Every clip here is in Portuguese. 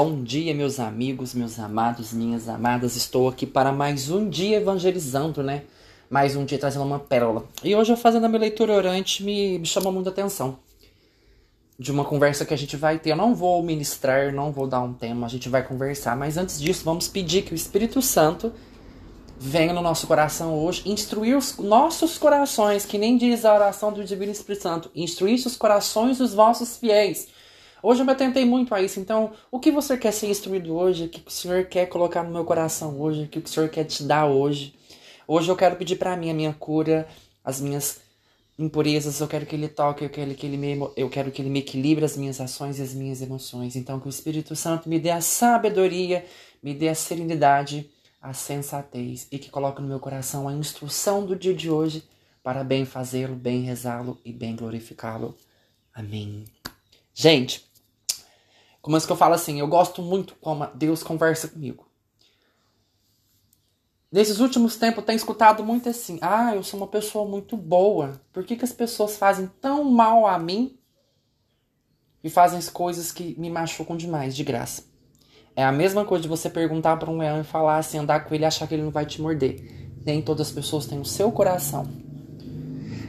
Bom dia, meus amigos, meus amados, minhas amadas. Estou aqui para mais um dia evangelizando, né? Mais um dia trazendo uma pérola. E hoje eu fazendo a minha leitura orante me, me chamou muita atenção. De uma conversa que a gente vai ter. Eu não vou ministrar, não vou dar um tema, a gente vai conversar. Mas antes disso, vamos pedir que o Espírito Santo venha no nosso coração hoje, instruir os nossos corações, que nem diz a oração do Divino Espírito Santo, instruir os corações dos vossos fiéis Hoje eu me atentei muito a isso. Então, o que você quer ser instruído hoje? O que o Senhor quer colocar no meu coração hoje? O que o Senhor quer te dar hoje? Hoje eu quero pedir para mim a minha cura, as minhas impurezas. Eu quero que Ele toque, eu quero que Ele me, eu quero que Ele me equilibre as minhas ações e as minhas emoções. Então, que o Espírito Santo me dê a sabedoria, me dê a serenidade, a sensatez e que coloque no meu coração a instrução do dia de hoje para bem fazê-lo, bem rezá-lo e bem glorificá-lo. Amém. Gente, como é que eu falo assim? Eu gosto muito como Deus conversa comigo. Nesses últimos tempos eu tenho escutado muito assim: ah, eu sou uma pessoa muito boa. Por que, que as pessoas fazem tão mal a mim e fazem as coisas que me machucam demais, de graça? É a mesma coisa de você perguntar para um leão e falar assim, andar com ele e achar que ele não vai te morder. Nem todas as pessoas têm o seu coração.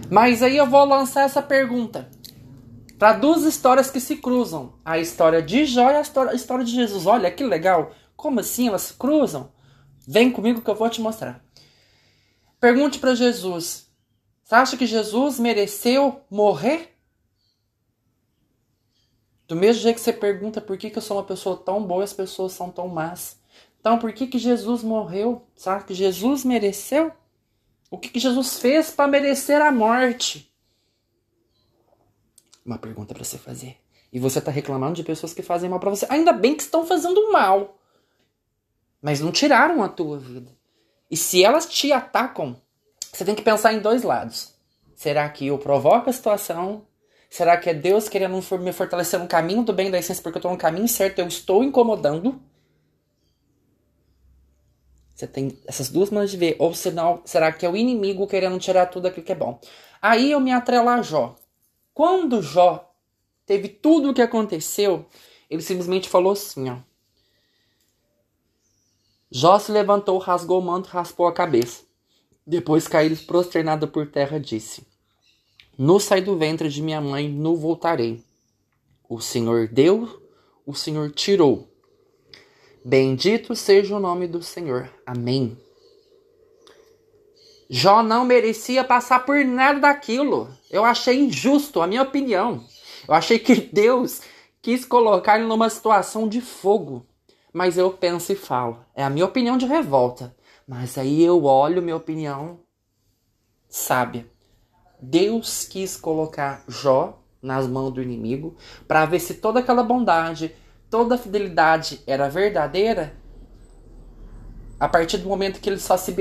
Mas aí eu vou lançar essa pergunta para duas histórias que se cruzam. A história de Jó e a história, de Jesus. Olha que legal. Como assim elas se cruzam? Vem comigo que eu vou te mostrar. Pergunte para Jesus: Você acha que Jesus mereceu morrer? Do mesmo jeito que você pergunta por que, que eu sou uma pessoa tão boa e as pessoas são tão más. Então, por que, que Jesus morreu? Sabe que Jesus mereceu? O que, que Jesus fez para merecer a morte? Uma pergunta para você fazer. E você tá reclamando de pessoas que fazem mal para você. Ainda bem que estão fazendo mal. Mas não tiraram a tua vida. E se elas te atacam, você tem que pensar em dois lados. Será que eu provoco a situação? Será que é Deus querendo me fortalecer no caminho do bem da essência porque eu estou no caminho certo, eu estou incomodando? Você tem essas duas maneiras de ver. Ou senão, será que é o inimigo querendo tirar tudo aquilo que é bom? Aí eu me atrelo a Jó. Quando Jó teve tudo o que aconteceu, ele simplesmente falou assim, ó. Jó se levantou, rasgou o manto, raspou a cabeça. Depois caiu prosternado por terra, disse: No saí do ventre de minha mãe, no voltarei. O Senhor deu, o Senhor tirou. Bendito seja o nome do Senhor. Amém. Jó não merecia passar por nada daquilo. Eu achei injusto, a minha opinião. Eu achei que Deus quis colocar ele numa situação de fogo. Mas eu penso e falo. É a minha opinião de revolta. Mas aí eu olho minha opinião sábia. Deus quis colocar Jó nas mãos do inimigo para ver se toda aquela bondade, toda a fidelidade era verdadeira a partir do momento que ele só se,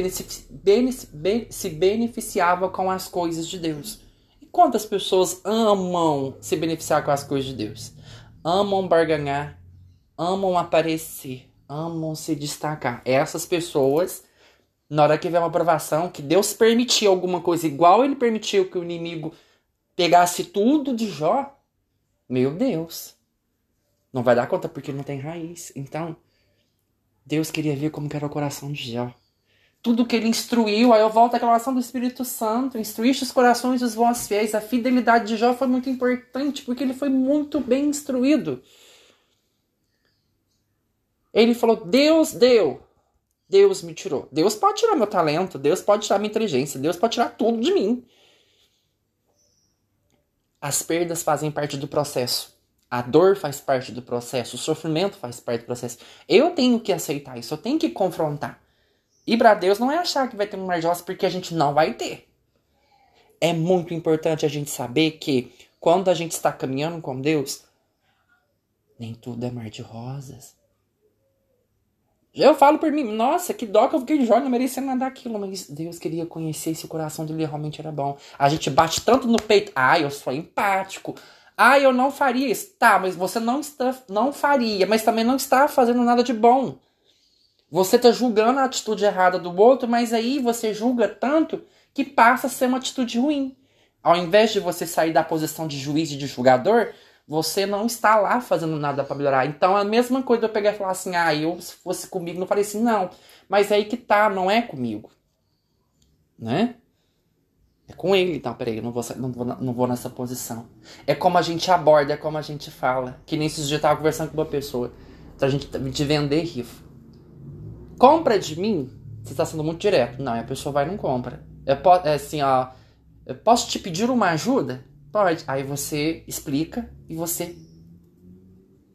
se beneficiava com as coisas de Deus. E quantas pessoas amam se beneficiar com as coisas de Deus? Amam barganhar, amam aparecer, amam se destacar. Essas pessoas, na hora que vem uma aprovação, que Deus permitiu alguma coisa igual ele permitiu que o inimigo pegasse tudo de Jó, meu Deus, não vai dar conta porque não tem raiz. Então, Deus queria ver como era o coração de Jó. Tudo que ele instruiu, aí eu volto àquela oração do Espírito Santo, instruíste os corações dos vossos fiéis. A fidelidade de Jó foi muito importante, porque ele foi muito bem instruído. Ele falou: Deus deu, Deus me tirou. Deus pode tirar meu talento, Deus pode tirar minha inteligência, Deus pode tirar tudo de mim. As perdas fazem parte do processo. A dor faz parte do processo, o sofrimento faz parte do processo. Eu tenho que aceitar isso, eu tenho que confrontar. E para Deus não é achar que vai ter um mar de rosas porque a gente não vai ter. É muito importante a gente saber que quando a gente está caminhando com Deus, nem tudo é mar de rosas. Eu falo por mim, nossa, que dó que eu fiquei jovem, não merecia nada daquilo. Mas Deus queria conhecer se o coração dele realmente era bom. A gente bate tanto no peito, ah, eu sou empático. Ah, eu não faria isso. Tá, mas você não está, não faria, mas também não está fazendo nada de bom. Você está julgando a atitude errada do outro, mas aí você julga tanto que passa a ser uma atitude ruim. Ao invés de você sair da posição de juiz e de julgador, você não está lá fazendo nada para melhorar. Então a mesma coisa eu pegar e falar assim, ah, eu se fosse comigo não falei assim, não. Mas é aí que tá, não é comigo. Né? É com ele, então, peraí, eu não vou, não, vou, não vou nessa posição. É como a gente aborda, é como a gente fala. Que nem esses dias eu tava conversando com uma pessoa. Então a gente de vender rifa. Compra de mim, você tá sendo muito direto. Não, a pessoa vai e não compra. É, é assim, ó. Eu posso te pedir uma ajuda? Pode. Aí você explica e você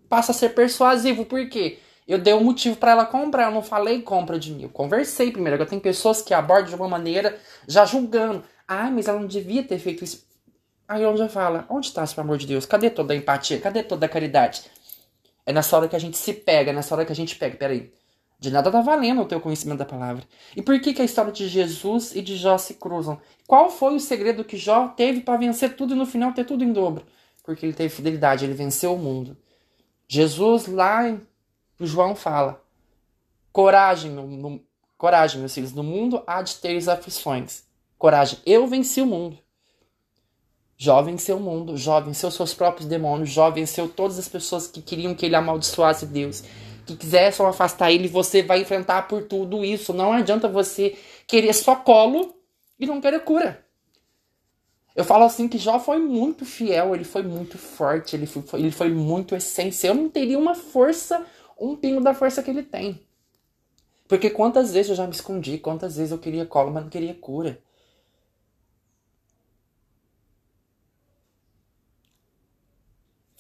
passa a ser persuasivo. Por quê? Eu dei um motivo para ela comprar, eu não falei compra de mim. Eu conversei primeiro. Eu tenho pessoas que abordam de uma maneira já julgando. Ah, mas ela não devia ter feito isso. Aí onde já fala, onde está, pelo amor de Deus? Cadê toda a empatia? Cadê toda a caridade? É nessa hora que a gente se pega, é nessa hora que a gente pega. Peraí. De nada tá valendo o teu conhecimento da palavra. E por que, que a história de Jesus e de Jó se cruzam? Qual foi o segredo que Jó teve para vencer tudo e no final ter tudo em dobro? Porque ele teve fidelidade, ele venceu o mundo. Jesus lá em João fala: Coragem, meu, coragem, meus filhos, no mundo há de teres aflições coragem. Eu venci o mundo. Jó venceu o mundo, Jó venceu seus próprios demônios, Jó venceu todas as pessoas que queriam que ele amaldiçoasse Deus, que quisessem afastar ele, você vai enfrentar por tudo isso. Não adianta você querer só colo e não querer cura. Eu falo assim que Jó foi muito fiel, ele foi muito forte, ele foi, ele foi muito essência. Eu não teria uma força, um pingo da força que ele tem. Porque quantas vezes eu já me escondi, quantas vezes eu queria colo, mas não queria cura.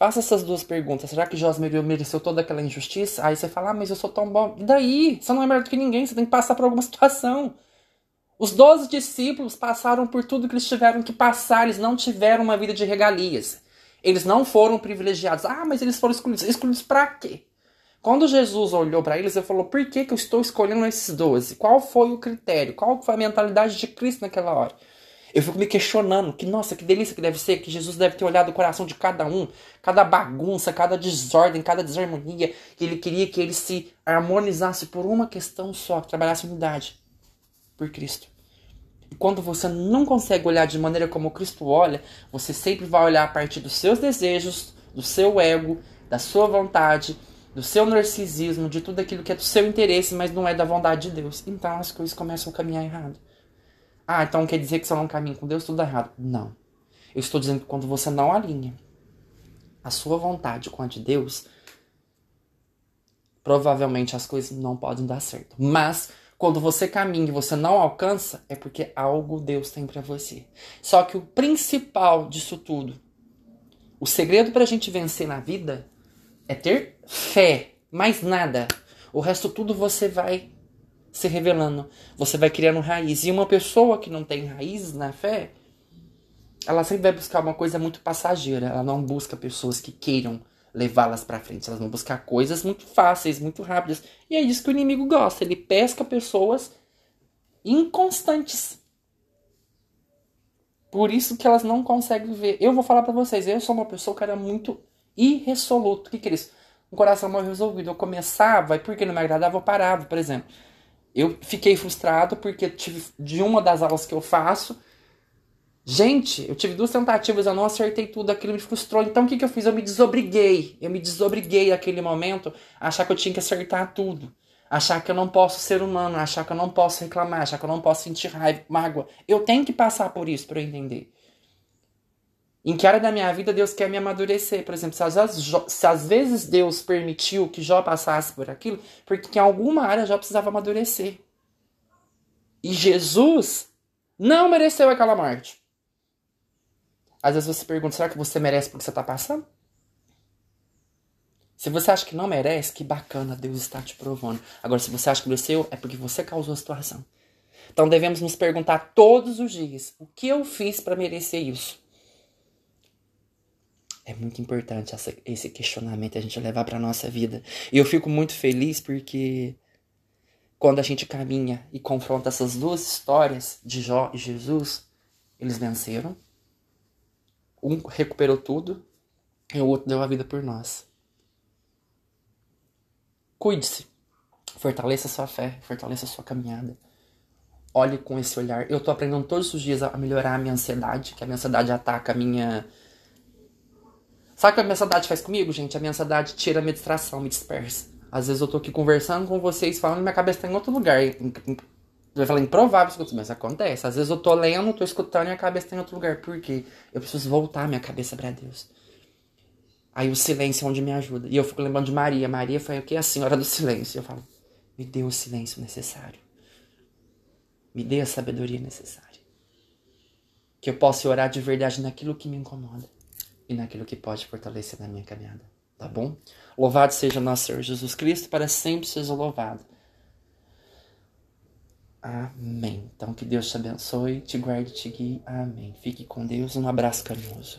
Faça essas duas perguntas. Será que José mereceu toda aquela injustiça? Aí você fala, ah, mas eu sou tão bom. E daí? Você não é melhor do que ninguém, você tem que passar por alguma situação. Os doze discípulos passaram por tudo que eles tiveram que passar, eles não tiveram uma vida de regalias. Eles não foram privilegiados. Ah, mas eles foram escolhidos. Escolhidos para quê? Quando Jesus olhou para eles, ele falou: Por que, que eu estou escolhendo esses doze? Qual foi o critério? Qual foi a mentalidade de Cristo naquela hora? Eu fico me questionando que, nossa, que delícia que deve ser, que Jesus deve ter olhado o coração de cada um, cada bagunça, cada desordem, cada desarmonia, que ele queria que ele se harmonizasse por uma questão só, que trabalhasse unidade por Cristo. E quando você não consegue olhar de maneira como Cristo olha, você sempre vai olhar a partir dos seus desejos, do seu ego, da sua vontade, do seu narcisismo, de tudo aquilo que é do seu interesse, mas não é da vontade de Deus. Então as coisas começam a caminhar errado. Ah, então quer dizer que se eu não caminho com Deus, tudo é errado. Não. Eu estou dizendo que quando você não alinha a sua vontade com a de Deus, provavelmente as coisas não podem dar certo. Mas quando você caminha e você não alcança, é porque algo Deus tem para você. Só que o principal disso tudo, o segredo para a gente vencer na vida é ter fé, mais nada. O resto tudo você vai se revelando. Você vai criando raiz. E uma pessoa que não tem raiz na fé, ela sempre vai buscar uma coisa muito passageira. Ela não busca pessoas que queiram levá-las para frente. Elas vão buscar coisas muito fáceis, muito rápidas. E é isso que o inimigo gosta. Ele pesca pessoas inconstantes. Por isso que elas não conseguem ver. Eu vou falar para vocês, eu sou uma pessoa que era muito irresoluto. O que, que é isso? Um coração mal resolvido. Eu começava e porque não me agradava, eu parava, por exemplo. Eu fiquei frustrado porque tive de uma das aulas que eu faço. Gente, eu tive duas tentativas, eu não acertei tudo, aquilo me frustrou. Então o que, que eu fiz? Eu me desobriguei. Eu me desobriguei naquele momento a achar que eu tinha que acertar tudo. Achar que eu não posso ser humano, achar que eu não posso reclamar, achar que eu não posso sentir raiva, mágoa. Eu tenho que passar por isso para eu entender. Em que área da minha vida Deus quer me amadurecer? Por exemplo, se às, vezes, se às vezes Deus permitiu que Jó passasse por aquilo, porque em alguma área Jó precisava amadurecer. E Jesus não mereceu aquela morte. Às vezes você pergunta, será que você merece porque você está passando? Se você acha que não merece, que bacana, Deus está te provando. Agora, se você acha que mereceu, é porque você causou a situação. Então devemos nos perguntar todos os dias: o que eu fiz para merecer isso? É muito importante essa, esse questionamento a gente levar para nossa vida. E eu fico muito feliz porque quando a gente caminha e confronta essas duas histórias de Jó e Jesus, eles venceram. Um recuperou tudo e o outro deu a vida por nós. Cuide-se. Fortaleça sua fé, fortaleça sua caminhada. Olhe com esse olhar. Eu tô aprendendo todos os dias a melhorar a minha ansiedade, que a minha ansiedade ataca a minha Sabe o que a minha ansiedade faz comigo, gente? A minha ansiedade tira a minha distração, me dispersa. Às vezes eu tô aqui conversando com vocês, falando, minha cabeça tá em outro lugar. Vai falar improvável mas acontece. Às vezes eu tô lendo, tô escutando e a cabeça tá em outro lugar. Por quê? Eu preciso voltar minha cabeça para Deus. Aí o silêncio é onde me ajuda. E eu fico lembrando de Maria. Maria foi o que? A senhora do silêncio. Eu falo, me dê o silêncio necessário. Me dê a sabedoria necessária. Que eu possa orar de verdade naquilo que me incomoda e naquilo que pode fortalecer na minha caminhada. Tá bom? Louvado seja nosso Senhor Jesus Cristo, para sempre seja louvado. Amém. Então que Deus te abençoe, te guarde te guie. Amém. Fique com Deus. Um abraço carinhoso.